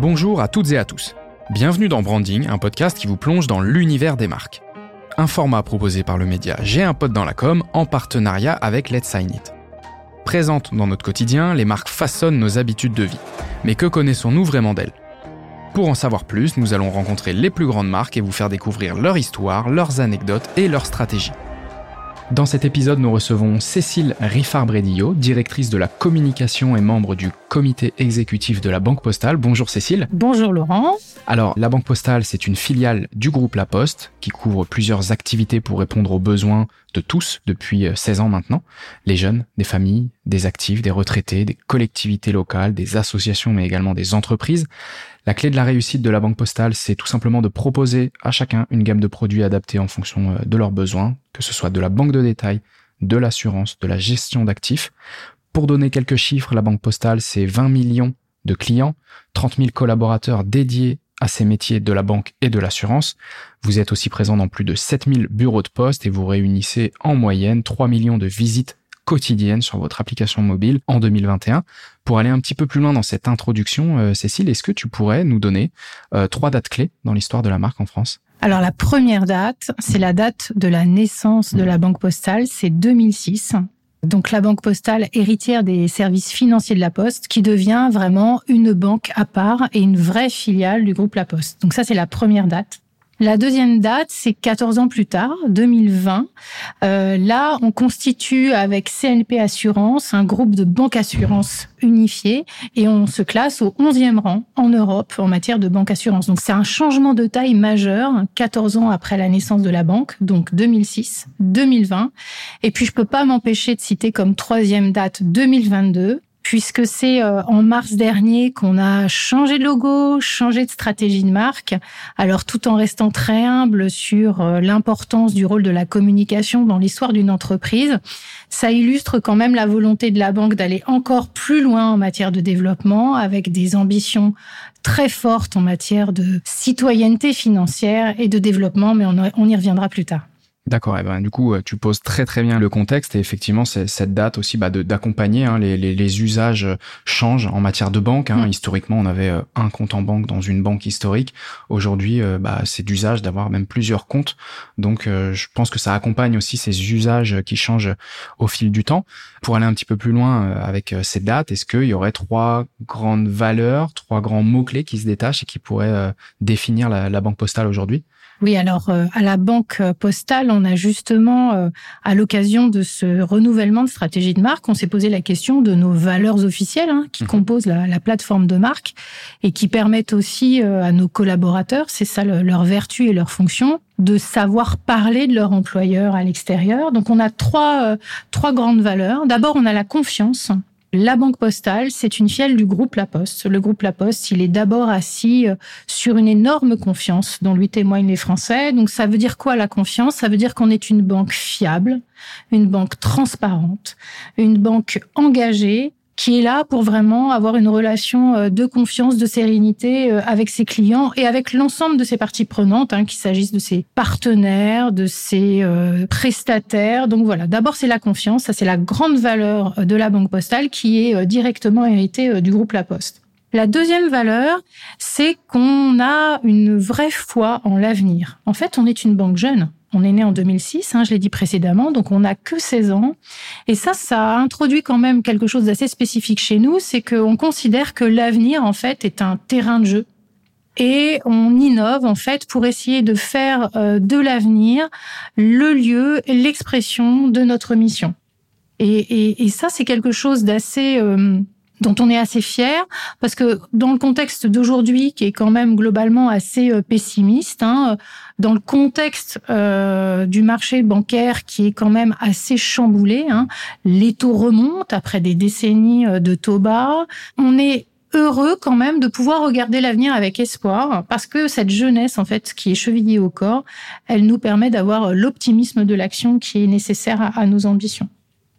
Bonjour à toutes et à tous. Bienvenue dans Branding, un podcast qui vous plonge dans l'univers des marques. Un format proposé par le média J'ai un pote dans la com en partenariat avec Let's Sign It. Présentes dans notre quotidien, les marques façonnent nos habitudes de vie. Mais que connaissons-nous vraiment d'elles? Pour en savoir plus, nous allons rencontrer les plus grandes marques et vous faire découvrir leur histoire, leurs anecdotes et leurs stratégies. Dans cet épisode, nous recevons Cécile Riffard-Bredillo, directrice de la communication et membre du comité exécutif de la Banque Postale. Bonjour Cécile. Bonjour Laurent. Alors, la Banque Postale, c'est une filiale du groupe La Poste qui couvre plusieurs activités pour répondre aux besoins de tous depuis 16 ans maintenant. Les jeunes, des familles, des actifs, des retraités, des collectivités locales, des associations, mais également des entreprises. La clé de la réussite de la Banque Postale, c'est tout simplement de proposer à chacun une gamme de produits adaptés en fonction de leurs besoins, que ce soit de la banque de détail, de l'assurance, de la gestion d'actifs. Pour donner quelques chiffres, la Banque Postale, c'est 20 millions de clients, 30 000 collaborateurs dédiés à ces métiers de la banque et de l'assurance. Vous êtes aussi présent dans plus de 7000 bureaux de poste et vous réunissez en moyenne 3 millions de visites quotidiennes sur votre application mobile en 2021. Pour aller un petit peu plus loin dans cette introduction, euh, Cécile, est-ce que tu pourrais nous donner euh, trois dates clés dans l'histoire de la marque en France? Alors la première date, c'est la date de la naissance de la Banque Postale, c'est 2006 donc la banque postale héritière des services financiers de la Poste, qui devient vraiment une banque à part et une vraie filiale du groupe La Poste. Donc ça, c'est la première date. La deuxième date, c'est 14 ans plus tard, 2020. Euh, là, on constitue avec CNP Assurance un groupe de banque assurance unifié et on se classe au 11e rang en Europe en matière de banque assurance. Donc c'est un changement de taille majeur 14 ans après la naissance de la banque, donc 2006, 2020. Et puis je peux pas m'empêcher de citer comme troisième date 2022 puisque c'est euh, en mars dernier qu'on a changé de logo, changé de stratégie de marque, alors tout en restant très humble sur euh, l'importance du rôle de la communication dans l'histoire d'une entreprise. Ça illustre quand même la volonté de la banque d'aller encore plus loin en matière de développement avec des ambitions très fortes en matière de citoyenneté financière et de développement, mais on y reviendra plus tard. D'accord. Et ben, du coup, euh, tu poses très très bien le contexte et effectivement, c'est cette date aussi bah, d'accompagner. Hein, les, les, les, usages changent en matière de banque. Hein. Mm. Historiquement, on avait euh, un compte en banque dans une banque historique. Aujourd'hui, euh, bah, c'est d'usage d'avoir même plusieurs comptes. Donc, je pense que ça accompagne aussi ces usages qui changent au fil du temps. Pour aller un petit peu plus loin avec cette date, est-ce qu'il y aurait trois grandes valeurs, trois grands mots clés qui se détachent et qui pourraient définir la, la banque postale aujourd'hui? Oui, alors euh, à la banque postale, on a justement, euh, à l'occasion de ce renouvellement de stratégie de marque, on s'est posé la question de nos valeurs officielles hein, qui mmh. composent la, plateforme de marque et qui permettent aussi euh, à nos collaborateurs, c'est ça leur vertu et leur fonction, de savoir parler de leur employeur à l'extérieur. Donc on a trois, trois grandes valeurs. D'abord, on a la confiance. La Banque Postale, c'est une fielle du groupe La Poste. Le groupe La Poste, il est d'abord assis euh, sur une énorme confiance dont lui témoignent les Français. Donc ça veut dire quoi la confiance? Ça veut dire qu'on est une banque fiable, une banque transparente, une banque engagée qui est là pour vraiment avoir une relation euh, de confiance, de sérénité euh, avec ses clients et avec l'ensemble de ses parties prenantes, hein, qu'il s'agisse de ses partenaires, de ses euh, prestataires. Donc voilà, d'abord c'est la confiance, ça c'est la grande valeur de la banque postale qui est directement héritée du groupe La Poste. La deuxième valeur, c'est qu'on a une vraie foi en l'avenir. En fait, on est une banque jeune. On est né en 2006, hein, je l'ai dit précédemment, donc on n'a que 16 ans. Et ça, ça introduit quand même quelque chose d'assez spécifique chez nous, c'est qu'on considère que l'avenir, en fait, est un terrain de jeu. Et on innove, en fait, pour essayer de faire euh, de l'avenir le lieu, l'expression de notre mission. Et, ça, c'est quelque chose d'assez... Euh, dont on est assez fier, parce que dans le contexte d'aujourd'hui, qui est quand même globalement assez euh, pessimiste, hein, dans le contexte euh, du marché bancaire qui est quand même assez chamboulé, hein, les taux remontent après des décennies euh, de taux bas, on est heureux quand même de pouvoir regarder l'avenir avec espoir parce que cette jeunesse en fait qui est chevillée au corps, elle nous permet d'avoir l'optimisme de l'action qui est nécessaire à nos ambitions.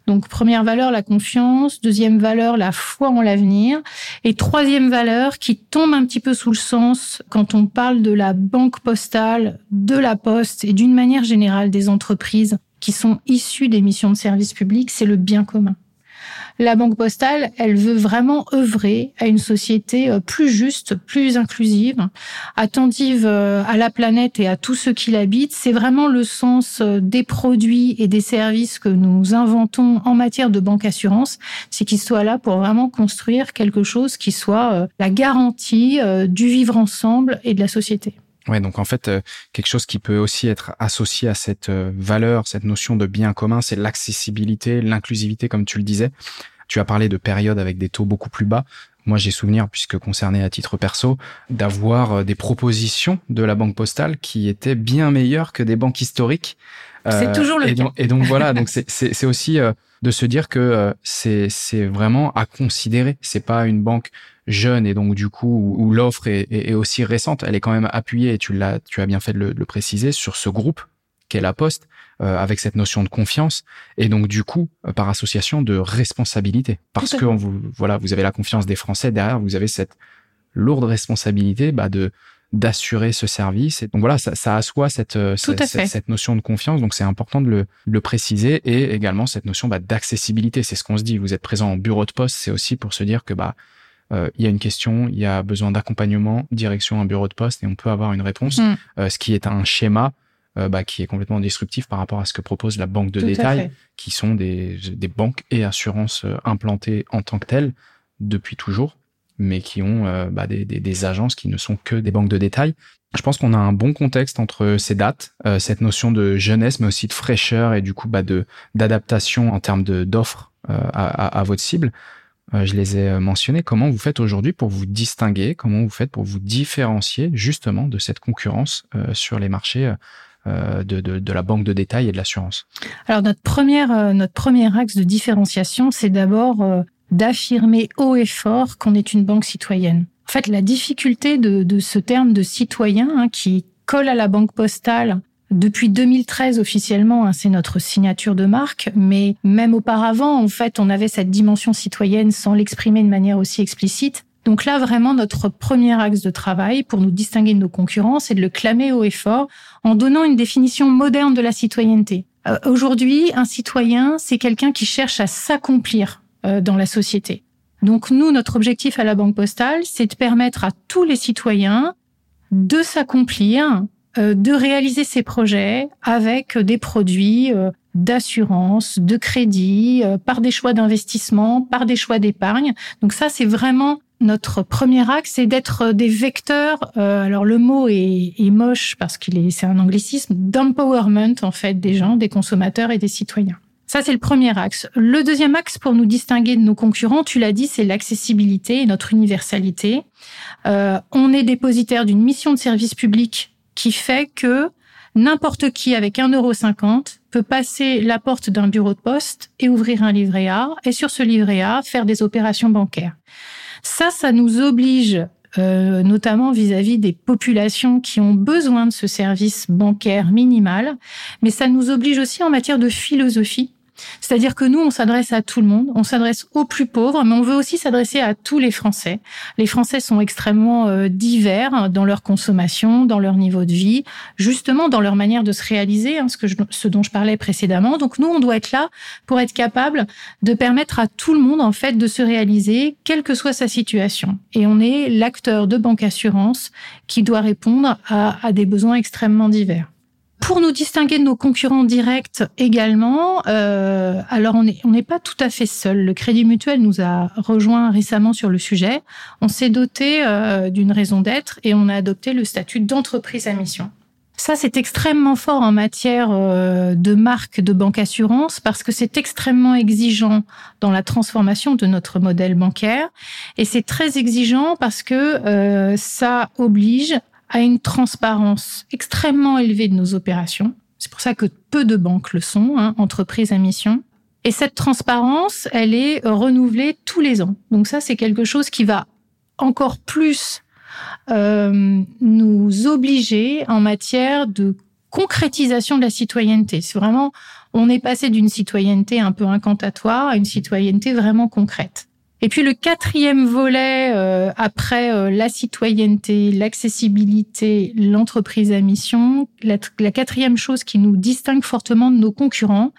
Donc première valeur, la confiance. Deuxième valeur, la foi en l'avenir. Et troisième valeur qui tombe un petit peu sous le sens quand on parle de la banque postale, de la poste et d'une manière générale des entreprises qui sont issues des missions de service public, c'est le bien commun. La Banque Postale, elle veut vraiment œuvrer à une société euh, plus juste, plus inclusive, attentive euh, à la planète et à tous ceux qui l'habitent. C'est vraiment le sens euh, des produits et des services que nous inventons en matière de banque assurance, c'est qu'ils soient là pour vraiment construire quelque chose qui soit la garantie du vivre ensemble et de la société. Ouais, donc en fait, quelque chose qui peut aussi être associé à cette valeur, cette notion de bien commun, c'est l'accessibilité, l'inclusivité, comme tu le disais. Tu as parlé de périodes avec des taux beaucoup plus bas. Moi, j'ai souvenir, puisque concerné à titre perso, d'avoir euh, des propositions de la banque postale qui étaient bien meilleures que des banques historiques. C'est toujours le et cas. Donc, et donc voilà, donc c'est aussi de se dire que c'est c'est vraiment à considérer. C'est pas une banque jeune et donc du coup où, l'offre est, aussi récente, elle est quand même appuyée et tu l'as, tu as bien fait de le, préciser sur ce groupe qu'est la Poste euh, avec cette notion de confiance et donc du coup euh, par association de responsabilité. Parce que vous voilà vous avez la confiance des Français derrière vous avez cette lourde responsabilité bah, de d'assurer ce service et donc voilà ça, ça assoit cette euh, cette, cette, notion de confiance. Donc c'est important de le, le, préciser et également cette notion bah, d'accessibilité. C'est ce qu'on se dit. Vous êtes présent en bureau de poste. C'est aussi pour se dire que bah euh, il y a une question, il y a besoin d'accompagnement, direction un bureau de poste et on peut avoir une réponse, mm. euh, ce qui est un schéma euh, bah, qui est complètement disruptif par rapport à ce que propose la banque de détail, qui sont des, des banques et assurances implantées en tant que telles depuis toujours, mais qui ont bah, des, des, des, agences qui ne sont que des banques de détail. Je pense qu'on a un bon contexte entre ces dates, cette notion de jeunesse, mais aussi de fraîcheur et du coup bah, de d'adaptation en termes de d'offres à, à, à, votre cible. Euh, je les ai euh, mentionnés. Comment vous faites aujourd'hui pour vous distinguer? Comment vous faites pour vous différencier justement de cette concurrence euh, sur les marchés de, de, de, la banque de détail et de l'assurance Alors notre première notre premier axe de différenciation, c'est d'abord d'affirmer haut et fort qu'on est une banque citoyenne. En fait, la difficulté de, de ce terme de citoyen hein, qui colle à la banque postale depuis 2013 officiellement, hein, c'est notre signature de marque, mais même auparavant, en fait, on avait cette dimension citoyenne sans l'exprimer de manière aussi explicite. Donc là, vraiment, notre premier axe de travail pour nous distinguer de nos concurrents, c'est de le clamer haut et fort en donnant une définition moderne de la citoyenneté. Euh, aujourd'hui, un citoyen, c'est quelqu'un qui cherche à s'accomplir euh, dans la société. Donc nous, notre objectif à la Banque Postale, c'est de permettre à tous les citoyens de s'accomplir euh, de réaliser ces projets avec des produits euh, d'assurance, de crédit, euh, par des choix d'investissement, par des choix d'épargne. Donc ça, c'est vraiment notre premier axe, c'est d'être des vecteurs. alors le mot est, est moche parce qu'il est, c'est un anglicisme d'empowerment en fait des gens, des consommateurs et des citoyens. Ça, c'est le premier axe. Le deuxième axe pour nous distinguer de nos concurrents, tu l'as dit, c'est l'accessibilité et notre universalité. Euh, on est dépositaire d'une mission de service public qui fait que n'importe qui avec 1,50€ peut passer la porte d'un bureau de poste et ouvrir un livret A et sur ce livret A faire des opérations bancaires. Ça, ça nous oblige euh, notamment vis-à-vis des populations qui ont besoin de ce service bancaire minimal, mais ça nous oblige aussi en matière de philosophie c'est-à-dire que nous, on s'adresse à tout le monde, on s'adresse aux plus pauvres, mais on veut aussi s'adresser à tous les Français. Les Français sont extrêmement euh, divers dans leur consommation, dans leur niveau de vie, justement dans leur manière de se réaliser, hein, ce, que ce dont je parlais précédemment. Donc nous, on doit être là pour être capable de permettre à tout le monde, en fait, de se réaliser, quelle que soit sa situation. Et on est l'acteur de banque assurance qui doit répondre à des besoins extrêmement divers. Pour nous distinguer de nos concurrents directs également, euh, alors on n'est on pas tout à fait seul. Le Crédit Mutuel nous a rejoint récemment sur le sujet. On s'est doté euh, d'une raison d'être et on a adopté le statut d'entreprise à mission. Ça, c'est extrêmement fort en matière euh, de marque de banque assurance parce que c'est extrêmement exigeant dans la transformation de notre modèle bancaire et c'est très exigeant parce que euh, ça oblige à une transparence extrêmement élevée de nos opérations. C'est pour ça que peu de banques le sont, hein, entreprises à mission. Et cette transparence, elle est renouvelée tous les ans. Donc ça, c'est quelque chose qui va encore plus euh, nous obliger en matière de concrétisation de la citoyenneté. C'est vraiment, on est passé d'une citoyenneté un peu incantatoire à une citoyenneté vraiment concrète. Et puis le quatrième volet, euh, après euh, la citoyenneté, l'accessibilité, l'entreprise à mission, la, quatrième chose qui nous distingue fortement de nos concurrents,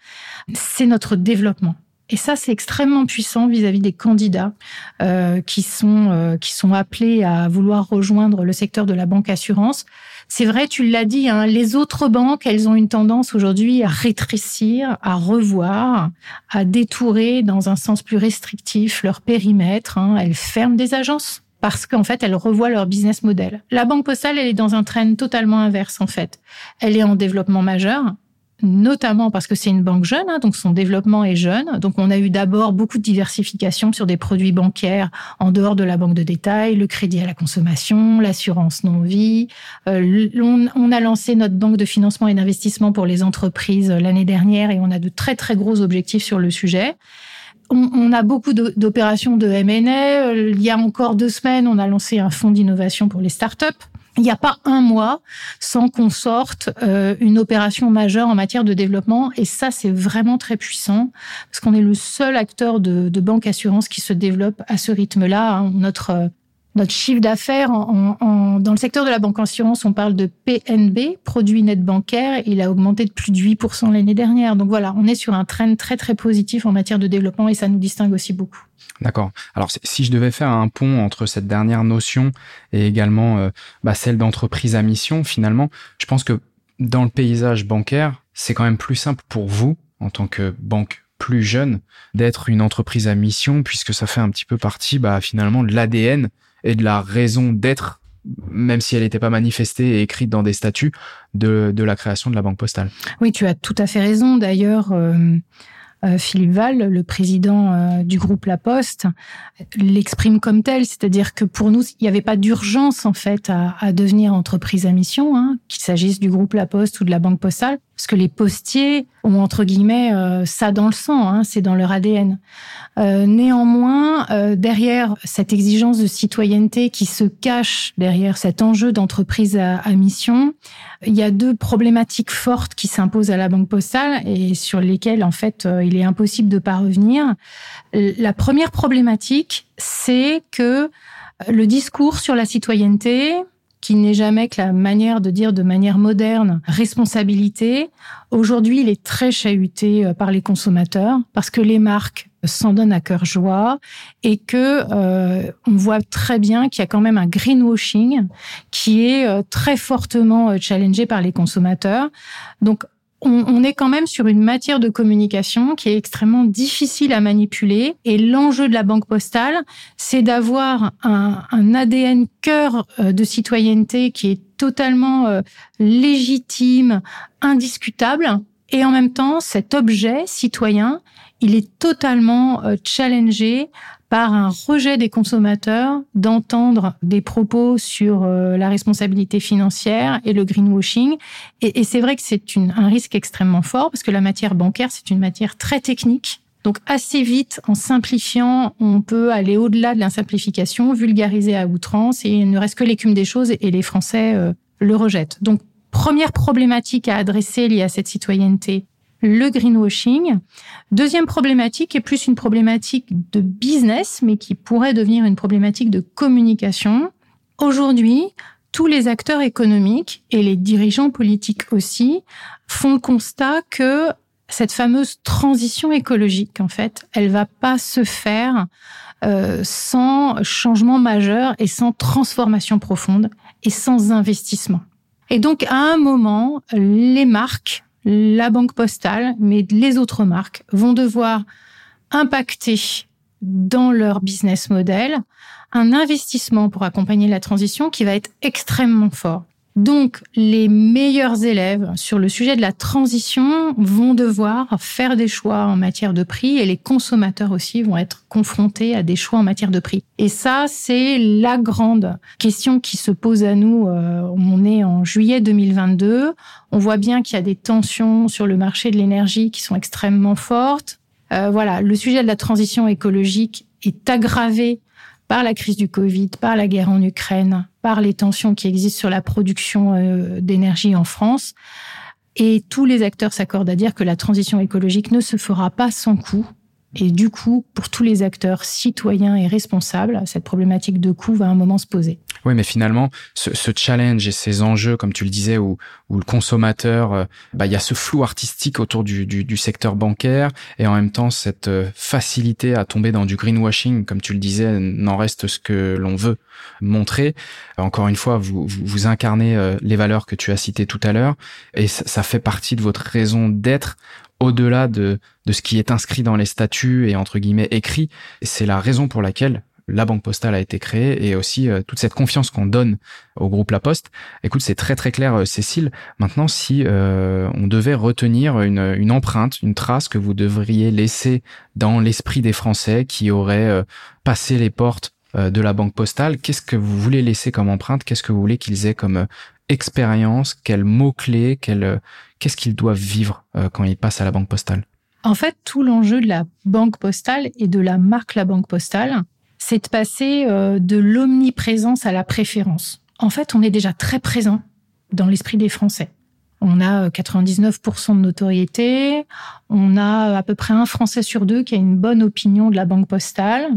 c'est notre développement. Et ça, c'est extrêmement puissant vis-à-vis des candidats euh, qui sont euh, qui sont appelés à vouloir rejoindre le secteur de la banque assurance. C'est vrai, tu l'as dit, hein, les autres banques, elles ont une tendance aujourd'hui à rétrécir, à revoir, à détourer dans un sens plus restrictif leur périmètre. Hein. Elles ferment des agences parce qu'en fait, elles revoient leur business model. La Banque Postale, elle est dans un train totalement inverse, en fait. Elle est en développement majeur notamment parce que c'est une banque jeune, hein, donc son développement est jeune. Donc on a eu d'abord beaucoup de diversification sur des produits bancaires en dehors de la banque de détail, le crédit à la consommation, l'assurance non-vie. Euh, on, a lancé notre banque de financement et d'investissement pour les entreprises l'année dernière et on a de très très gros objectifs sur le sujet. On, on a beaucoup d'opérations de M&A. Euh, il y a encore deux semaines, on a lancé un fonds d'innovation pour les startups. Il n'y a pas un mois sans qu'on sorte euh, une opération majeure en matière de développement. Et ça, c'est vraiment très puissant parce qu'on est le seul acteur de, de banque assurance qui se développe à ce rythme-là. Hein. Notre euh, notre chiffre d'affaires en, en, dans le secteur de la banque assurance, on parle de PNB, produit net bancaire. Il a augmenté de plus de 8% l'année dernière. Donc voilà, on est sur un trend très très positif en matière de développement et ça nous distingue aussi beaucoup. D'accord. Alors si je devais faire un pont entre cette dernière notion et également euh, bah, celle d'entreprise à mission, finalement, je pense que dans le paysage bancaire, c'est quand même plus simple pour vous en tant que banque plus jeune d'être une entreprise à mission puisque ça fait un petit peu partie bah, finalement de l'ADN et de la raison d'être, même si elle n'était pas manifestée et écrite dans des statuts, de, de, la création de la Banque Postale. Oui, tu as tout à fait raison. D'ailleurs, euh, euh, Philippe Val, le président euh, du groupe La Poste, l'exprime comme tel, c'est-à-dire que pour nous, il n'y avait pas d'urgence en fait à, à, devenir entreprise à mission, hein, qu'il s'agisse du groupe La Poste ou de la Banque Postale, parce que les postiers ont entre guillemets euh, ça dans le sang, hein, c'est dans leur ADN. Euh, néanmoins, euh, derrière cette exigence de citoyenneté qui se cache derrière cet enjeu d'entreprise à, à, mission, il y a deux problématiques fortes qui s'imposent à la Banque postale et sur lesquelles en fait il est impossible de pas revenir. La première problématique, c'est que le discours sur la citoyenneté, qui n'est jamais que la manière de dire de manière moderne responsabilité. Aujourd'hui, il est très chahuté euh, par les consommateurs parce que les marques s'en donnent à cœur joie et que euh, on voit très bien qu'il y a quand même un greenwashing qui est euh, très fortement euh, challengé par les consommateurs. Donc on, est quand même sur une matière de communication qui est extrêmement difficile à manipuler. Et l'enjeu de la banque postale, c'est d'avoir un, un, ADN cœur euh, de citoyenneté qui est totalement euh, légitime, indiscutable. Et en même temps, cet objet citoyen, il est totalement euh, challengé par un rejet des consommateurs d'entendre des propos sur euh, la responsabilité financière et le greenwashing. Et, c'est vrai que c'est un risque extrêmement fort parce que la matière bancaire, c'est une matière très technique. Donc assez vite, en simplifiant, on peut aller au-delà de la simplification, vulgariser à outrance et il ne reste que l'écume des choses et les Français euh, le rejettent. Donc première problématique à adresser liée à cette citoyenneté, le greenwashing. Deuxième problématique est plus une problématique de business, mais qui pourrait devenir une problématique de communication. Aujourd'hui, tous les acteurs économiques et les dirigeants politiques aussi font le constat que cette fameuse transition écologique, en fait, elle va pas se faire euh, sans changement majeur et sans transformation profonde et sans investissement. Et donc, à un moment, les marques la banque postale, mais les autres marques vont devoir impacter dans leur business model un investissement pour accompagner la transition qui va être extrêmement fort. Donc, les meilleurs élèves sur le sujet de la transition vont devoir faire des choix en matière de prix et les consommateurs aussi vont être confrontés à des choix en matière de prix. Et ça, c'est la grande question qui se pose à nous. Euh, on est en juillet 2022. On voit bien qu'il y a des tensions sur le marché de l'énergie qui sont extrêmement fortes. Euh, voilà, le sujet de la transition écologique est aggravé par la crise du Covid, par la guerre en Ukraine, par les tensions qui existent sur la production euh, d'énergie en France. Et tous les acteurs s'accordent à dire que la transition écologique ne se fera pas sans coût Et du coup, pour tous les acteurs citoyens et responsables, cette problématique de coût va un moment se poser. Oui, mais finalement, ce, ce, challenge et ces enjeux, comme tu le disais, où, où le consommateur, euh, bah, il y a ce flou artistique autour du, du, du, secteur bancaire et en même temps cette euh, facilité à tomber dans du greenwashing, comme tu le disais, n'en reste ce que l'on veut montrer. Encore une fois, vous, vous, vous incarnez euh, les valeurs que tu as citées tout à l'heure et ça, ça fait partie de votre raison d'être au-delà de, de ce qui est inscrit dans les statuts et entre guillemets écrit. C'est la raison pour laquelle la banque postale a été créée et aussi euh, toute cette confiance qu'on donne au groupe La Poste. Écoute, c'est très très clair, euh, Cécile. Maintenant, si euh, on devait retenir une, une, empreinte, une trace que vous devriez laisser dans l'esprit des Français qui auraient passé les portes de la banque postale, qu'est-ce que vous voulez laisser comme empreinte? Qu'est-ce que vous voulez qu'ils aient comme expérience? Quels mots-clés? Qu'est-ce qu'ils doivent vivre quand ils passent à la banque postale? En fait, tout l'enjeu de la banque postale et de la marque La Banque Postale, c'est de passer euh, de l'omniprésence à la préférence. En fait, on est déjà très présent dans l'esprit des Français. On a 99% euh, de notoriété, on a à peu près un Français sur deux qui a une bonne opinion de la banque postale.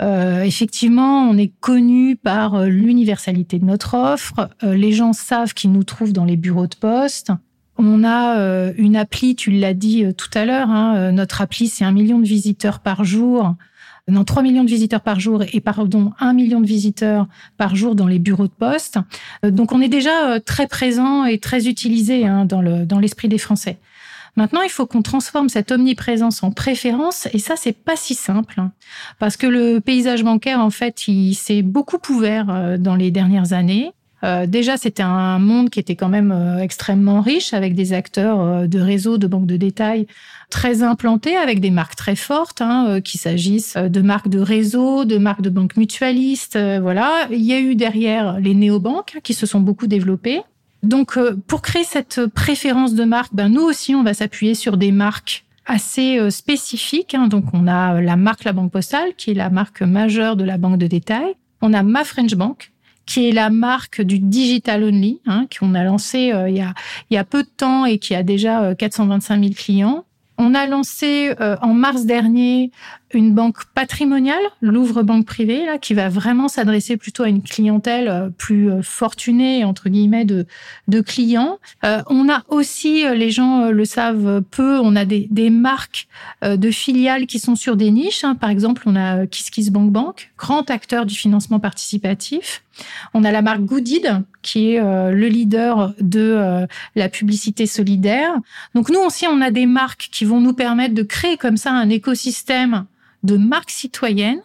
Euh, effectivement, on est connu par euh, l'universalité de notre offre. les gens savent qu'ils nous trouvent dans les bureaux de poste. On a une appli, tu l'as dit tout à l'heure, hein, notre appli, c'est un million de visiteurs par jour non 3 millions de visiteurs par jour et pardon 1 million de visiteurs par jour dans les bureaux de poste. Euh, donc on est déjà euh, très présent et très utilisé hein, dans le dans l'esprit des Français. Maintenant, il faut qu'on transforme cette omniprésence en préférence, et ça, c'est pas si simple, hein, parce que le paysage bancaire, en fait, il s'est beaucoup ouvert euh, dans les dernières années. Euh, déjà, c'était un monde qui était quand même euh, extrêmement riche, avec des acteurs euh, de réseaux, de banques de détail très implantés, avec des marques très fortes, hein, qu'il s'agisse de marques de réseau, de marques de banques mutualistes. voilà, il y a eu derrière les néobanques qui se sont beaucoup développées. Donc, pour créer cette préférence de marque, ben nous aussi, on va s'appuyer sur des marques assez spécifiques. Hein. Donc, on a la marque La Banque Postale, qui est la marque majeure de la banque de détail. On a Ma French Bank, qui est la marque du digital only, hein, qu'on a lancé euh, il, y a, il y a peu de temps et qui a déjà 425 euh, 000 clients. On a lancé euh, en mars dernier une banque patrimoniale, Louvre Banque Privée, là, qui va vraiment s'adresser plutôt à une clientèle euh, plus euh, fortunée, entre guillemets, de, de clients. Euh, on a aussi, les gens le savent peu, on a des, des marques de filiales qui sont sur des niches. Hein. Par exemple, on a KissKiss Bank Bank, grand acteur du financement participatif. On a la marque Goodid, qui est le leader de la publicité solidaire. Donc nous aussi, on a des marques qui vont nous permettre de créer comme ça un écosystème de marques citoyennes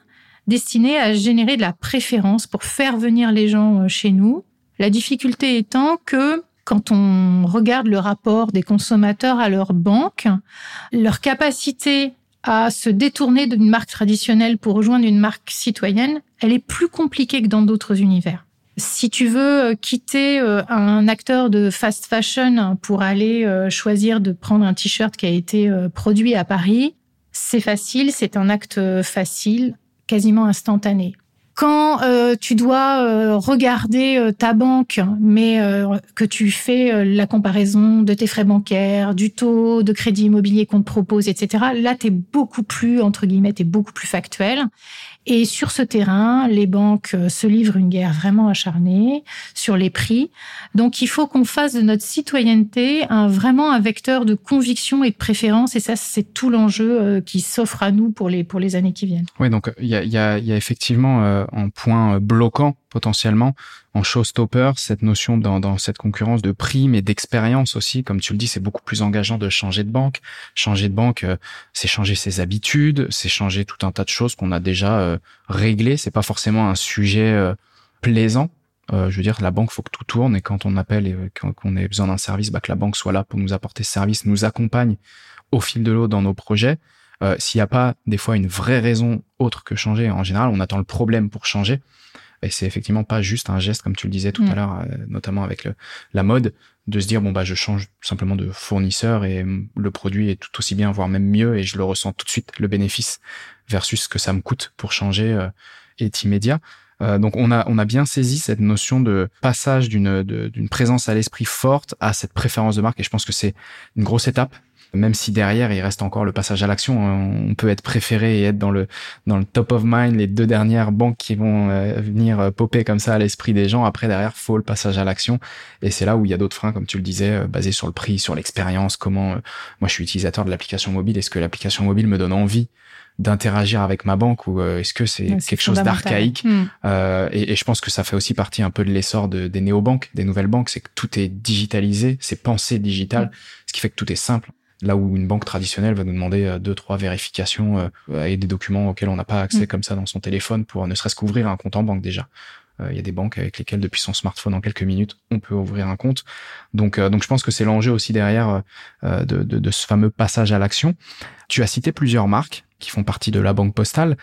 destinées à générer de la préférence pour faire venir les gens euh, chez nous. La difficulté étant que quand on regarde le rapport des consommateurs à leur banque, leur capacité à se détourner d'une marque traditionnelle pour rejoindre une marque citoyenne, elle est plus compliquée que dans d'autres univers. Si tu veux euh, quitter euh, un acteur de fast fashion pour aller choisir de prendre un t-shirt qui a été produit à Paris, c'est facile, c'est un acte facile, quasiment instantané. Quand euh, tu dois euh, regarder euh, ta banque, mais que tu fais la comparaison de tes frais bancaires, du taux de crédit immobilier qu'on te propose, etc., là, tu es beaucoup plus, entre guillemets, tu beaucoup plus factuel. Et sur ce terrain, les banques euh, se livrent une guerre vraiment acharnée sur les prix. Donc, il faut qu'on fasse de notre citoyenneté un, vraiment un vecteur de conviction et de préférence. Et ça, c'est tout l'enjeu euh, qui s'offre à nous pour les, pour les années qui viennent. Oui, donc il y a, y, a, y a effectivement euh, un point bloquant potentiellement en showstopper, cette notion dans, dans cette concurrence de prime et d'expérience aussi. Comme tu le dis, c'est beaucoup plus engageant de changer de banque. Changer de banque, euh, c'est changer ses habitudes, c'est changer tout un tas de choses qu'on a déjà euh, réglées. C'est pas forcément un sujet euh, plaisant. je veux dire, la banque, faut que tout tourne et quand on appelle et qu'on ait besoin d'un service, bah, que la banque soit là pour nous apporter ce service, nous accompagne au fil de l'eau dans nos projets. S'il n'y a pas des fois une vraie raison autre que changer, en général, on attend le problème pour changer. Et c'est effectivement pas juste un geste, comme tu le disais tout à mm. l'heure, euh, notamment avec le, la mode, de se dire, bon, bah, je change simplement de fournisseur et le produit est tout aussi bien, voire même mieux, et je le ressens tout de suite, le bénéfice, versus ce que ça me coûte pour changer euh, est immédiat. Euh, donc on a on a bien saisi cette notion de passage d'une d'une présence à l'esprit forte à cette préférence de marque et je pense que c'est une grosse étape même si derrière il reste encore le passage à l'action, hein, on peut être préféré et être dans le dans le top of mind, les deux dernières banques qui vont euh, venir euh, popper comme ça à l'esprit des gens. Après derrière, faut le passage à l'action et c'est là où il y a d'autres freins, comme tu le disais, euh, basés sur le prix, sur l'expérience. Comment moi je suis utilisateur de l'application mobile, est-ce que l'application mobile me donne envie d'interagir avec ma banque ou est-ce que c'est quelque chose d'archaïque hmm. et, et, je pense que ça fait aussi partie un peu de l'essor de, des néobanques, des nouvelles banques, c'est que tout est digitalisé, c'est pensé digital, hmm. ce qui fait que tout est simple. Là où une banque traditionnelle va nous demander euh, deux, trois vérifications euh, et des documents auxquels on n'a pas accès mm. comme ça dans son téléphone pour ne serait-ce qu'ouvrir un compte en banque déjà. Euh, il y a des banques avec lesquelles depuis son smartphone en quelques minutes on peut ouvrir un compte. Donc, donc je pense que c'est l'enjeu aussi derrière de, de, de, ce fameux passage à l'action. Tu as cité plusieurs marques qui font partie de la banque postale.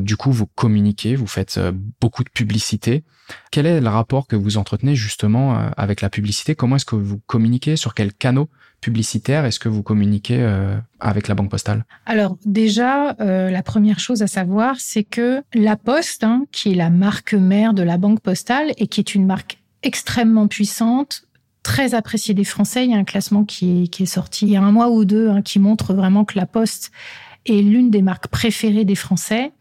du coup, vous communiquez, vous faites beaucoup de publicité. Quel est le rapport que vous entretenez justement avec la publicité? Comment est-ce que vous communiquez? Sur quels canaux publicitaire Est-ce que vous communiquez euh, avec la Banque Postale Alors déjà, euh, la première chose à savoir, c'est que la Poste, hein, qui est la marque mère de la Banque Postale et qui est une marque extrêmement puissante, très appréciée des Français, il y a un classement qui est, sorti il y a un mois ou deux hein, qui montre vraiment que la Poste est l'une des marques préférées des Français.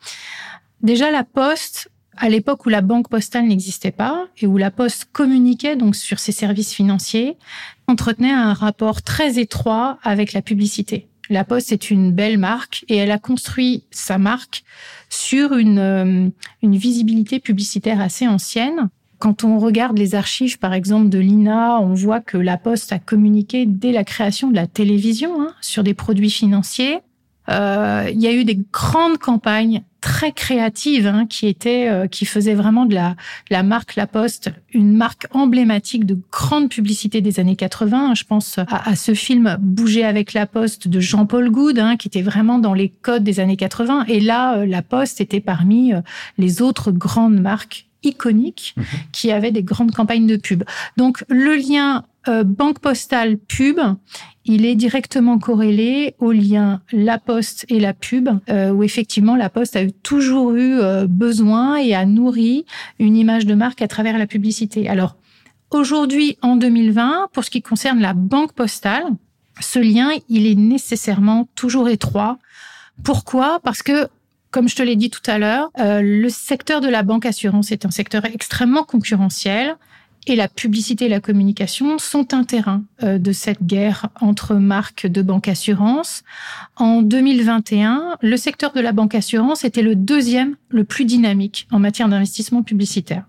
Déjà, la Poste, à l'époque où la banque postale n'existait pas et où la Poste communiquait donc sur ses services financiers, entretenait un rapport très étroit avec la publicité. La Poste est une belle marque et elle a construit sa marque sur une, euh, une visibilité publicitaire assez ancienne. Quand on regarde les archives, par exemple, de l'INA, on voit que la Poste a communiqué dès la création de la télévision hein, sur des produits financiers. Euh, il y a eu des grandes campagnes très créatives hein, qui étaient, euh, qui faisaient vraiment de la, la marque La Poste une marque emblématique de grande publicité des années 80. Je pense à, ce film Bouger avec La Poste de Jean-Paul Goud, hein, qui était vraiment dans les codes des années 80. Et là, euh, La Poste était parmi les autres grandes marques iconiques mhm. qui avaient des grandes campagnes de pub. Donc le lien banque postale pub, il est directement corrélé au lien la poste et la pub, euh, où effectivement la poste a toujours eu euh, besoin et a nourri une image de marque à travers la publicité. Alors aujourd'hui, en 2020, pour ce qui concerne la banque postale, ce lien, il est nécessairement toujours étroit. Pourquoi? Parce que comme je te l'ai dit tout à l'heure, euh, le secteur de la banque assurance est un secteur extrêmement concurrentiel et la publicité et la communication sont un terrain euh, de cette guerre entre marques de banque assurance. En 2021, le secteur de la banque assurance était le deuxième le plus dynamique en matière d'investissement publicitaire.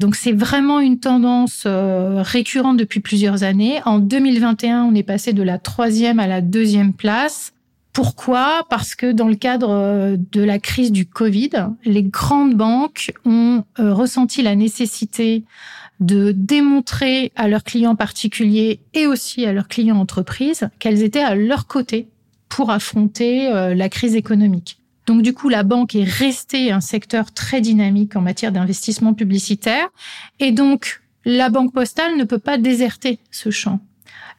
Donc c'est vraiment une tendance euh, récurrente depuis plusieurs années. En 2021, on est passé de la troisième à la deuxième place. Pourquoi? Parce que dans le cadre euh, de la crise du Covid, les grandes banques ont ressenti la nécessité de démontrer à leurs clients particuliers et aussi à leurs clients entreprises qu'elles étaient à leur côté pour affronter euh, la crise économique. Donc du coup, la banque est restée un secteur très dynamique en matière d'investissement publicitaire et donc la banque postale ne peut pas déserter ce champ.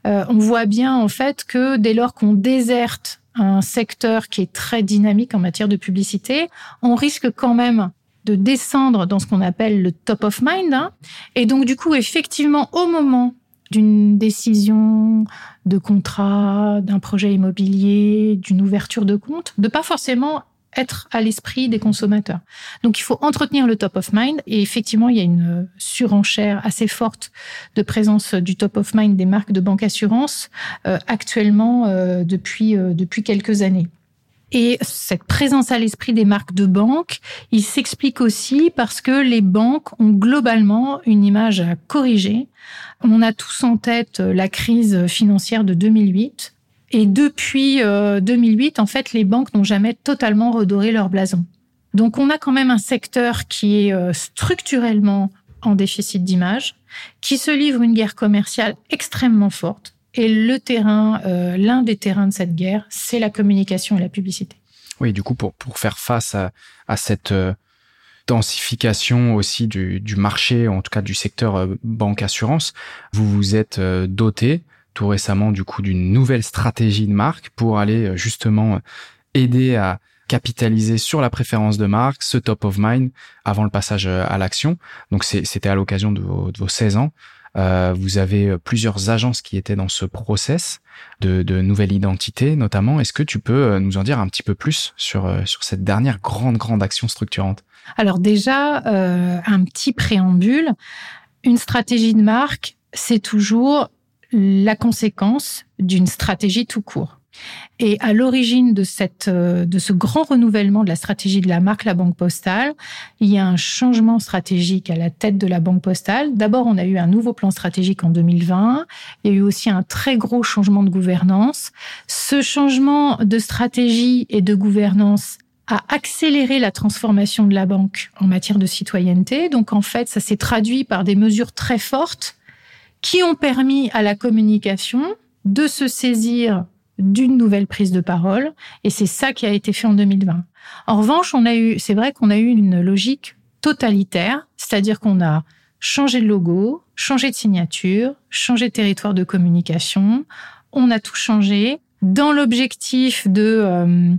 Euh, on voit bien en fait que dès lors qu'on déserte un secteur qui est très dynamique en matière de publicité, on risque quand même de descendre dans ce qu'on appelle le top of mind. Hein. Et donc, du coup, effectivement, au moment d'une décision de contrat, d'un projet immobilier, d'une ouverture de compte, de pas forcément être à l'esprit des consommateurs. Donc il faut entretenir le top of mind et effectivement il y a une surenchère assez forte de présence du top of mind des marques de banque assurance euh, actuellement euh, depuis euh, depuis quelques années. Et cette présence à l'esprit des marques de banque, il s'explique aussi parce que les banques ont globalement une image à corriger. On a tous en tête la crise financière de 2008. Et depuis 2008, euh, en fait, les banques n'ont jamais totalement redoré leur blason. Donc on a quand même un secteur qui est euh, structurellement en déficit d'image, qui se livre une guerre commerciale extrêmement forte et le terrain, euh, l'un des terrains de cette guerre, c'est la communication et la publicité. Oui, du coup, pour, pour faire face à, à cette euh, densification aussi du, du, marché, en tout cas du secteur euh, banque-assurance, vous vous êtes doté tout récemment du coup d'une nouvelle stratégie de marque pour aller justement aider à capitaliser sur la préférence de marque, ce top of mind avant le passage à l'action. Donc c'était à l'occasion de vos, de vos 16 ans. Euh, vous avez plusieurs agences qui étaient dans ce process de, de nouvelle identité, notamment. Est-ce que tu peux nous en dire un petit peu plus sur, sur cette dernière grande, grande action structurante? Alors déjà, un petit préambule. Une stratégie de marque, c'est toujours la conséquence d'une stratégie tout court. Et à l'origine de cette, euh, de ce grand renouvellement de la stratégie de la marque La Banque Postale, il y a un changement stratégique à la tête de la Banque Postale. D'abord, on a eu un nouveau plan stratégique en 2020. Il y a eu aussi un très gros changement de gouvernance. Ce changement de stratégie et de gouvernance a accéléré la transformation de la banque en matière de citoyenneté. Donc, en fait, ça s'est traduit par des mesures très fortes qui ont permis à la communication de se saisir d'une nouvelle prise de parole. Et c'est ça qui a été fait en 2020. En revanche, on a eu, c'est vrai qu'on a eu une logique totalitaire, c'est-à-dire qu'on a changé de logo, changé de signature, changé de territoire de communication. On a tout changé dans l'objectif de euh,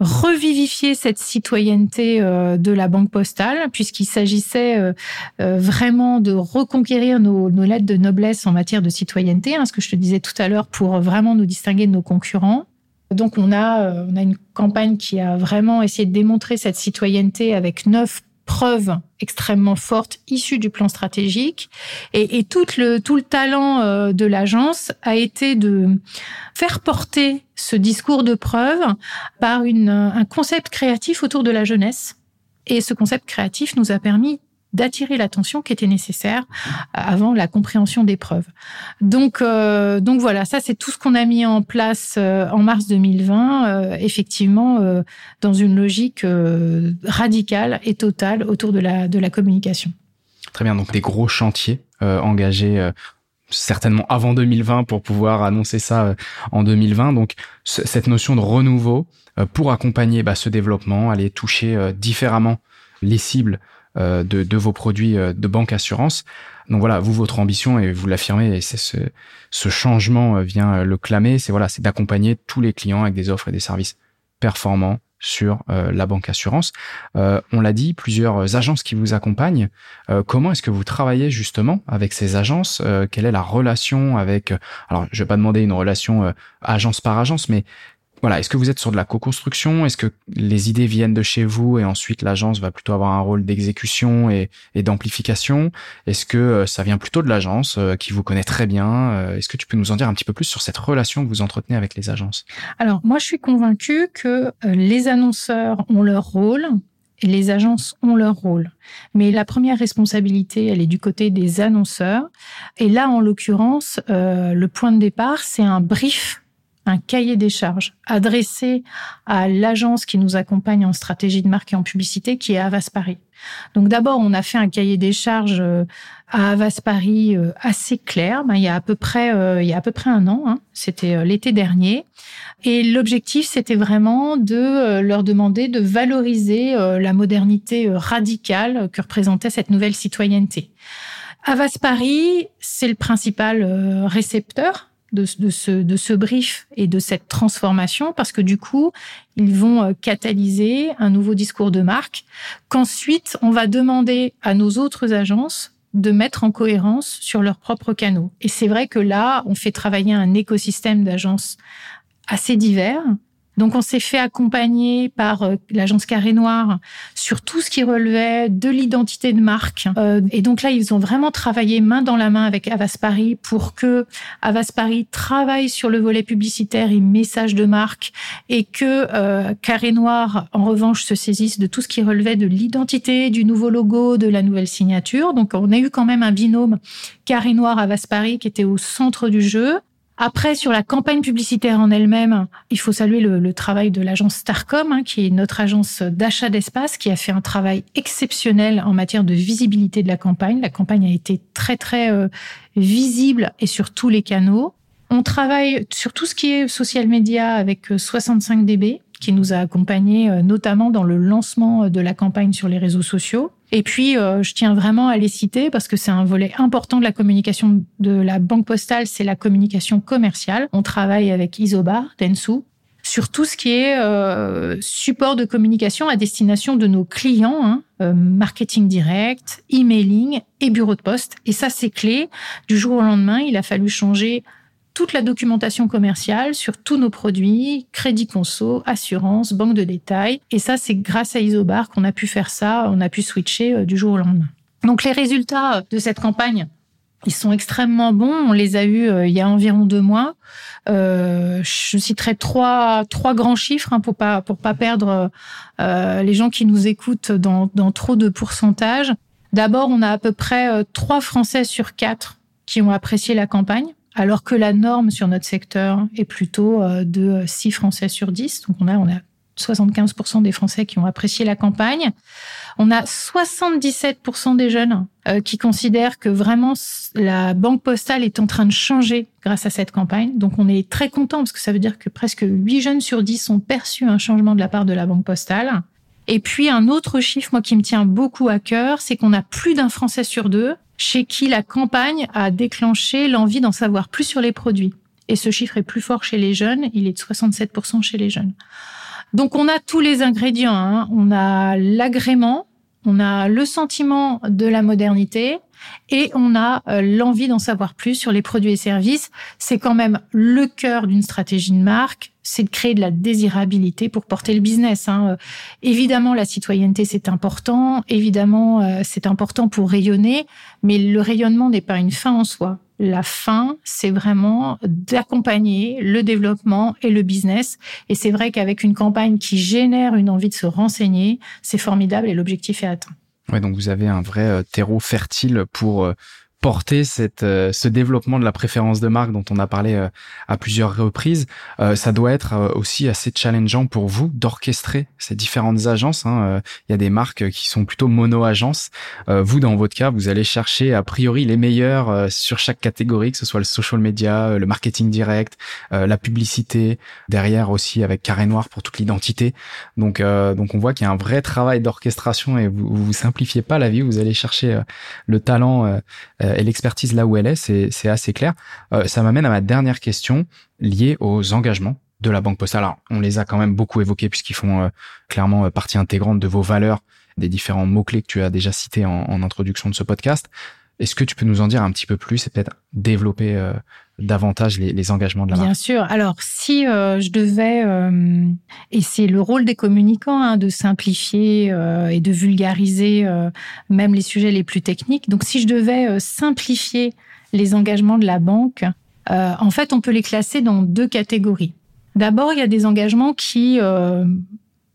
revivifier cette citoyenneté euh, de la banque postale, puisqu'il s'agissait euh, euh, vraiment de reconquérir nos, lettres de noblesse en matière de citoyenneté, hein, ce que je te disais tout à l'heure, pour vraiment nous distinguer de nos concurrents. Donc on a, on a une campagne qui a vraiment essayé de démontrer cette citoyenneté avec neuf preuve extrêmement forte issue du plan stratégique. Et, et tout le tout le talent euh, de l'agence a été de faire porter ce discours de preuve par une, un concept créatif autour de la jeunesse. Et ce concept créatif nous a permis d'attirer l'attention qui était nécessaire avant la compréhension des preuves. Donc, euh, donc voilà, ça c'est tout ce qu'on a mis en place euh, en mars 2020, euh, effectivement dans une logique radicale et totale autour de la de la communication. Très bien, donc des gros chantiers engagés certainement avant 2020 pour pouvoir annoncer ça en 2020. Donc cette notion de renouveau pour accompagner bah, ce développement, aller toucher différemment les cibles euh, de, de, vos produits euh, de banque assurance. Donc voilà, vous votre ambition et vous l'affirmez et c'est ce, ce changement euh, vient le clamer, c'est voilà, c'est d'accompagner tous les clients avec des offres et des services performants sur la banque assurance. on l'a dit, plusieurs agences qui vous accompagnent. comment est-ce que vous travaillez justement avec ces agences? Quelle est la relation avec Alors, je vais pas demander une relation agence par agence, mais voilà, est-ce que vous êtes sur de la co-construction? Est-ce que les idées viennent de chez vous et ensuite l'agence va plutôt avoir un rôle d'exécution et, d'amplification? Est-ce que euh, ça vient plutôt de l'agence euh, qui vous connaît très bien euh, Est-ce que tu peux nous en dire un petit peu plus sur cette relation que vous entretenez avec les agences? Alors, moi, je suis convaincue que les annonceurs ont leur rôle et les agences ont leur rôle. Mais la première responsabilité, elle est du côté des annonceurs. Et là, en l'occurrence, le point de départ, c'est un brief un cahier des charges adressé à l'agence qui nous accompagne en stratégie de marque et en publicité, qui est Avas Paris. Donc d'abord, on a fait un cahier des charges euh, à Avas Paris euh, assez clair. Ben, il y a à peu près, euh, il y a à peu près un an. Hein. C'était l'été dernier. Et l'objectif, c'était vraiment de leur demander de valoriser la modernité radicale que représentait cette nouvelle citoyenneté. Avas Paris, c'est le principal récepteur de, ce, de ce brief et de cette transformation parce que du coup, ils vont euh, catalyser un nouveau discours de marque qu'ensuite on va demander à nos autres agences de mettre en cohérence sur leurs propres canaux. Et c'est vrai que là, on fait travailler un écosystème d'agences assez divers donc on s'est fait accompagner par euh, l'agence Carré Noir sur tout ce qui relevait de l'identité de marque. Euh, et donc là, ils ont vraiment travaillé main dans la main avec Avas Paris pour que Avas Paris travaille sur le volet publicitaire et message de marque et que euh, Carré Noir, en revanche, se saisisse de tout ce qui relevait de l'identité, du nouveau logo, de la nouvelle signature. Donc on a eu quand même un binôme Carré Noir Avas Paris qui était au centre du jeu. Après, sur la campagne publicitaire en elle-même, il faut saluer le, travail de l'agence Starcom, hein, qui est notre agence d'achat d'espace, qui a fait un travail exceptionnel en matière de visibilité de la campagne. La campagne a été très très euh, visible et sur tous les canaux. On travaille sur tout ce qui est social media avec 65DB, euh, qui nous a accompagnés euh, notamment dans le lancement de la campagne sur les réseaux sociaux. Et puis, euh, je tiens vraiment à les citer parce que c'est un volet important de la communication de la banque postale, c'est la communication commerciale. On travaille avec Isobar, Densu, sur tout ce qui est euh, support de communication à destination de nos clients, hein, euh, marketing direct, emailing et bureau de poste. Et ça, c'est clé. Du jour au lendemain, il a fallu changer toute la documentation commerciale sur tous nos produits, crédit conso, assurance, banque de détail. Et ça, c'est grâce à Isobar qu'on a pu faire ça, on a pu switcher euh, du jour au lendemain. Donc les résultats de cette campagne, ils sont extrêmement bons. On les a eus euh, il y a environ deux mois. Euh, je citerai trois trois grands chiffres hein, pour pas pour pas perdre euh, les gens qui nous écoutent dans, dans trop de pourcentages. D'abord, on a à peu près euh, trois Français sur quatre qui ont apprécié la campagne, alors que la norme sur notre secteur est plutôt euh, de six Français sur 10. Donc on a on a 75% des Français qui ont apprécié la campagne. On a 77% des jeunes euh, qui considèrent que vraiment la banque postale est en train de changer grâce à cette campagne. Donc on est très content parce que ça veut dire que presque 8 jeunes sur 10 ont perçu un changement de la part de la banque postale. Et puis un autre chiffre, moi, qui me tient beaucoup à cœur, c'est qu'on a plus d'un Français sur deux chez qui la campagne a déclenché l'envie d'en savoir plus sur les produits. Et ce chiffre est plus fort chez les jeunes, il est de 67% chez les jeunes. Donc on a tous les ingrédients. Hein. On a l'agrément, on a le sentiment de la modernité et on a euh, l'envie d'en savoir plus sur les produits et services. C'est quand même le cœur d'une stratégie de marque, c'est de créer de la désirabilité pour porter le business. Hein. Euh, évidemment, la citoyenneté, c'est important. Évidemment, euh, c'est important pour rayonner, mais le rayonnement n'est pas une fin en soi. La fin, c'est vraiment d'accompagner le développement et le business. Et c'est vrai qu'avec une campagne qui génère une envie de se renseigner, c'est formidable et l'objectif est atteint. Ouais, donc vous avez un vrai euh, terreau fertile pour euh, porter cette, euh, ce développement de la préférence de marque dont on a parlé euh, à plusieurs reprises, euh, ça doit être aussi assez challengeant pour vous d'orchestrer ces différentes agences. Hein. Il y a des marques qui sont plutôt mono-agences. vous, dans votre cas, vous allez chercher a priori les meilleurs sur chaque catégorie, que ce soit le social media, le marketing direct, la publicité, derrière aussi avec Carré Noir pour toute l'identité. Donc, donc on voit qu'il y a un vrai travail d'orchestration et vous, vous simplifiez pas la vie. Vous allez chercher le talent et l'expertise là où elle est, c'est assez clair. Euh, ça m'amène à ma dernière question liée aux engagements de la Banque Postale. Alors, on les a quand même beaucoup évoqués puisqu'ils font euh, clairement euh, partie intégrante de vos valeurs, des différents mots-clés que tu as déjà cités en introduction de ce podcast. Est-ce que tu peux nous en dire un petit peu plus et peut-être développer euh, davantage les, les, engagements de la Bien marque Bien sûr. Alors, si euh, je devais, euh, et c'est le rôle des communicants, hein, de simplifier euh, et de vulgariser euh, même les sujets les plus techniques. Donc, si je devais euh, simplifier les engagements de la banque, en fait, on peut les classer dans deux catégories. D'abord, il y a des engagements qui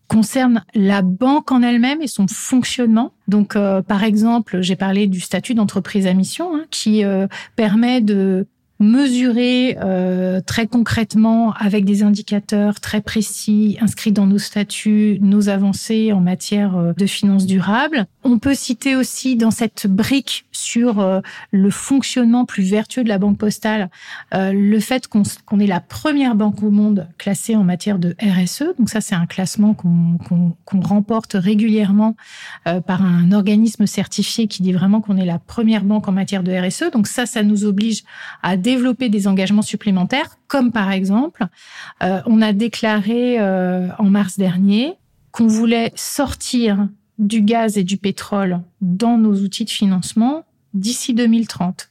concerne la banque en elle-même et son fonctionnement. Donc, euh, par exemple, j'ai parlé du statut d'entreprise à mission hein, qui euh, permet de mesurer euh, très concrètement avec des indicateurs très précis inscrits dans nos statuts nos avancées en matière euh, de finances durables. On peut citer aussi dans cette brique sur euh, le fonctionnement plus vertueux de la banque postale euh, le fait qu'on qu est la première banque au monde classée en matière de RSE. Donc ça, c'est un classement qu'on qu qu remporte régulièrement euh, par un organisme certifié qui dit vraiment qu'on est la première banque en matière de RSE. Donc ça, ça nous oblige à développer des engagements supplémentaires, comme par exemple, euh, on a déclaré euh, en mars dernier qu'on voulait sortir du gaz et du pétrole dans nos outils de financement d'ici 2030.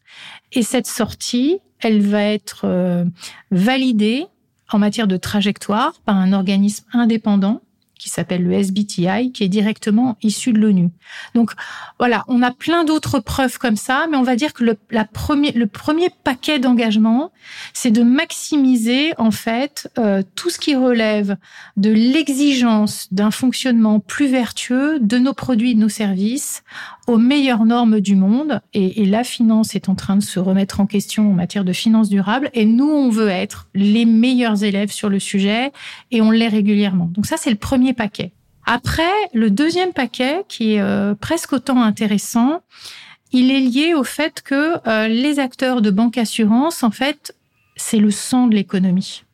Et cette sortie, elle va être euh, validée en matière de trajectoire par un organisme indépendant qui s'appelle le SBTI, qui est directement issu de l'ONU. Donc voilà, on a plein d'autres preuves comme ça, mais on va dire que le, premier, le premier paquet d'engagement, c'est de maximiser en fait euh, tout ce qui relève de l'exigence d'un fonctionnement plus vertueux de nos produits et de nos services aux meilleures normes du monde. Et, et la finance est en train de se remettre en question en matière de finances durables. Et nous, on veut être les meilleurs élèves sur le sujet et on l'est régulièrement. Donc ça, c'est le premier paquet. Après, le deuxième paquet, qui est euh, presque autant intéressant, il est lié au fait que euh, les acteurs de banque assurance, en fait, c'est le sang de l'économie.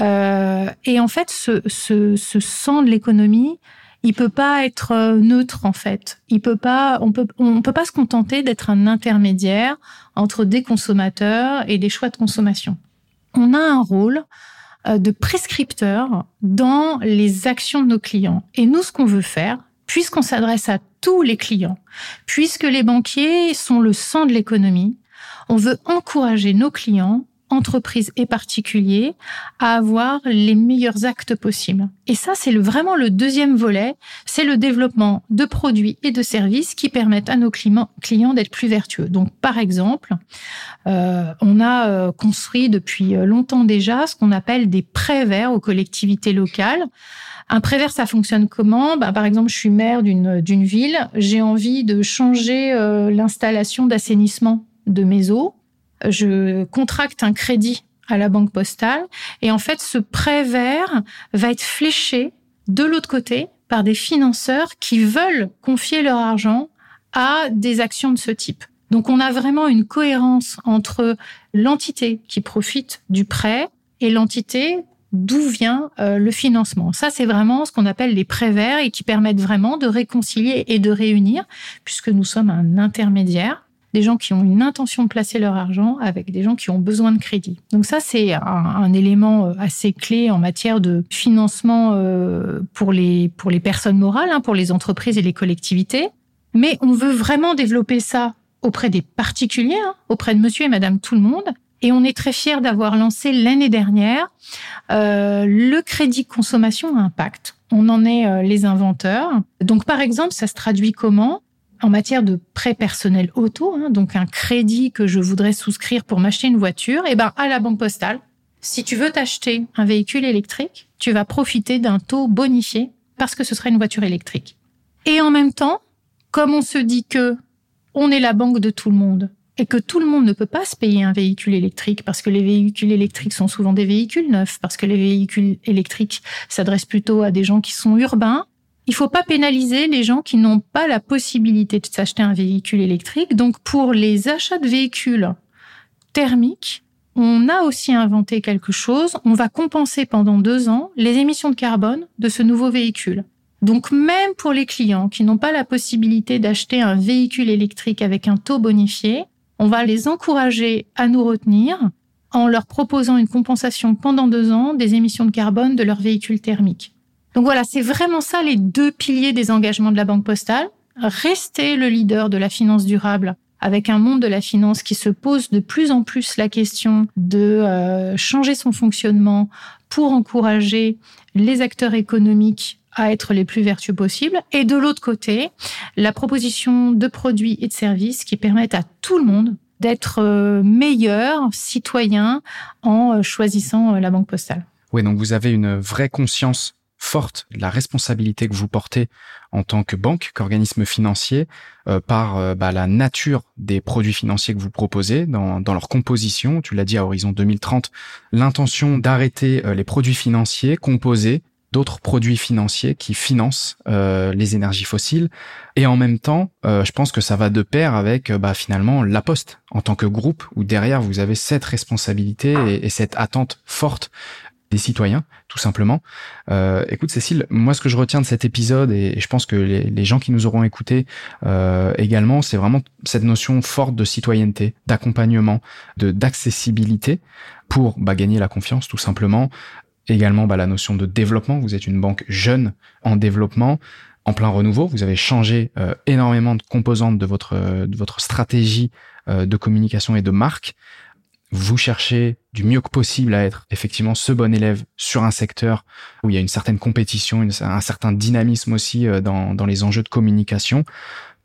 Euh, et en fait, ce, ce, ce sang de l'économie, il peut pas être euh, neutre en fait. Il peut pas, on peut, on peut pas se contenter d'être un intermédiaire entre des consommateurs et des choix de consommation. On a un rôle euh, de prescripteur dans les actions de nos clients. Et nous, ce qu'on veut faire, puisqu'on s'adresse à tous les clients, puisque les banquiers sont le sang de l'économie, on veut encourager nos clients entreprises et particuliers à avoir les meilleurs actes possibles. Et ça, c'est vraiment le deuxième volet, c'est le développement de produits et de services qui permettent à nos clients d'être plus vertueux. Donc, par exemple, euh, on a euh, construit depuis longtemps déjà ce qu'on appelle des prêts verts aux collectivités locales. Un prêt vert, ça fonctionne comment? Bah, Par exemple, je suis maire d'une ville, j'ai envie de changer euh, l'installation d'assainissement de mes eaux je contracte un crédit à la banque postale et en fait ce prêt vert va être fléché de l'autre côté par des financeurs qui veulent confier leur argent à des actions de ce type. Donc on a vraiment une cohérence entre l'entité qui profite du prêt et l'entité d'où vient euh, le financement. Ça, c'est vraiment ce qu'on appelle les prêts verts et qui permettent vraiment de réconcilier et de réunir, puisque nous sommes un intermédiaire des gens qui ont une intention de placer leur argent avec des gens qui ont besoin de crédit. Donc ça, c'est un, élément euh, assez clé en matière de financement euh, pour les, pour les personnes morales, hein, pour les entreprises et les collectivités. Mais on veut vraiment développer ça auprès des particuliers, hein, auprès de monsieur et madame tout le monde. Et on est très fiers d'avoir lancé l'année dernière euh, le crédit consommation impact. On en est les inventeurs. Donc par exemple, ça se traduit comment? En matière de prêt personnel auto, hein, donc un crédit que je voudrais souscrire pour m'acheter une voiture, eh ben à la banque postale, si tu veux t'acheter un véhicule électrique, tu vas profiter d'un taux bonifié parce que ce sera une voiture électrique. Et en même temps, comme on se dit que on est la banque de tout le monde et que tout le monde ne peut pas se payer un véhicule électrique parce que les véhicules électriques sont souvent des véhicules neufs, parce que les véhicules électriques s'adressent plutôt à des gens qui sont urbains, il faut pas pénaliser les gens qui n'ont pas la possibilité de s'acheter un véhicule électrique. Donc, pour les achats de véhicules thermiques, on a aussi inventé quelque chose. On va compenser pendant deux ans les émissions de carbone de ce nouveau véhicule. Donc, même pour les clients qui n'ont pas la possibilité d'acheter un véhicule électrique avec un taux bonifié, on va les encourager à nous retenir en leur proposant une compensation pendant deux ans des émissions de carbone de leur véhicule thermique. Donc voilà, c'est vraiment ça les deux piliers des engagements de la Banque postale. Rester le leader de la finance durable avec un monde de la finance qui se pose de plus en plus la question de euh, changer son fonctionnement pour encourager les acteurs économiques à être les plus vertueux possibles. Et de l'autre côté, la proposition de produits et de services qui permettent à tout le monde d'être euh, meilleur citoyen en euh, choisissant la banque postale. Oui, donc vous avez une vraie conscience forte la responsabilité que vous portez en tant que banque, qu'organisme financier, euh, par euh, bah, la nature des produits financiers que vous proposez dans, dans leur composition. Tu l'as dit à horizon 2030, l'intention d'arrêter euh, les produits financiers composés d'autres produits financiers qui financent les énergies fossiles. Et en même temps, je pense que ça va de pair avec bah, finalement la Poste en tant que groupe où derrière vous avez cette responsabilité et cette attente forte des citoyens, tout simplement. Euh, écoute, Cécile, moi, ce que je retiens de cet épisode, et, je pense que les, gens qui nous auront écoutés euh, également, c'est vraiment cette notion forte de citoyenneté, d'accompagnement, de d'accessibilité pour bah, gagner la confiance, tout simplement. Également, bah, la notion de développement. Vous êtes une banque jeune en développement en plein renouveau. Vous avez changé euh, énormément de composantes de votre de votre stratégie de communication et de marque vous cherchez du mieux que possible à être effectivement ce bon élève sur un secteur où il y a une certaine compétition, un certain dynamisme aussi euh, dans, dans les enjeux de communication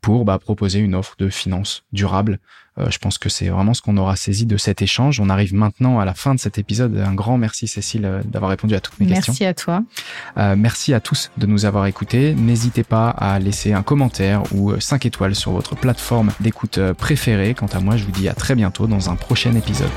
pour bah, proposer une offre de finance durable. Euh, je pense que c'est vraiment ce qu'on aura saisi de cet échange. On arrive maintenant à la fin de cet épisode. Un grand merci Cécile euh, d'avoir répondu à toutes mes questions. Merci à toi. Euh, merci à tous de nous avoir écoutés. N'hésitez pas à laisser un commentaire ou 5 étoiles sur votre plateforme d'écoute préférée. Quant à moi, je vous dis à très bientôt dans un prochain épisode.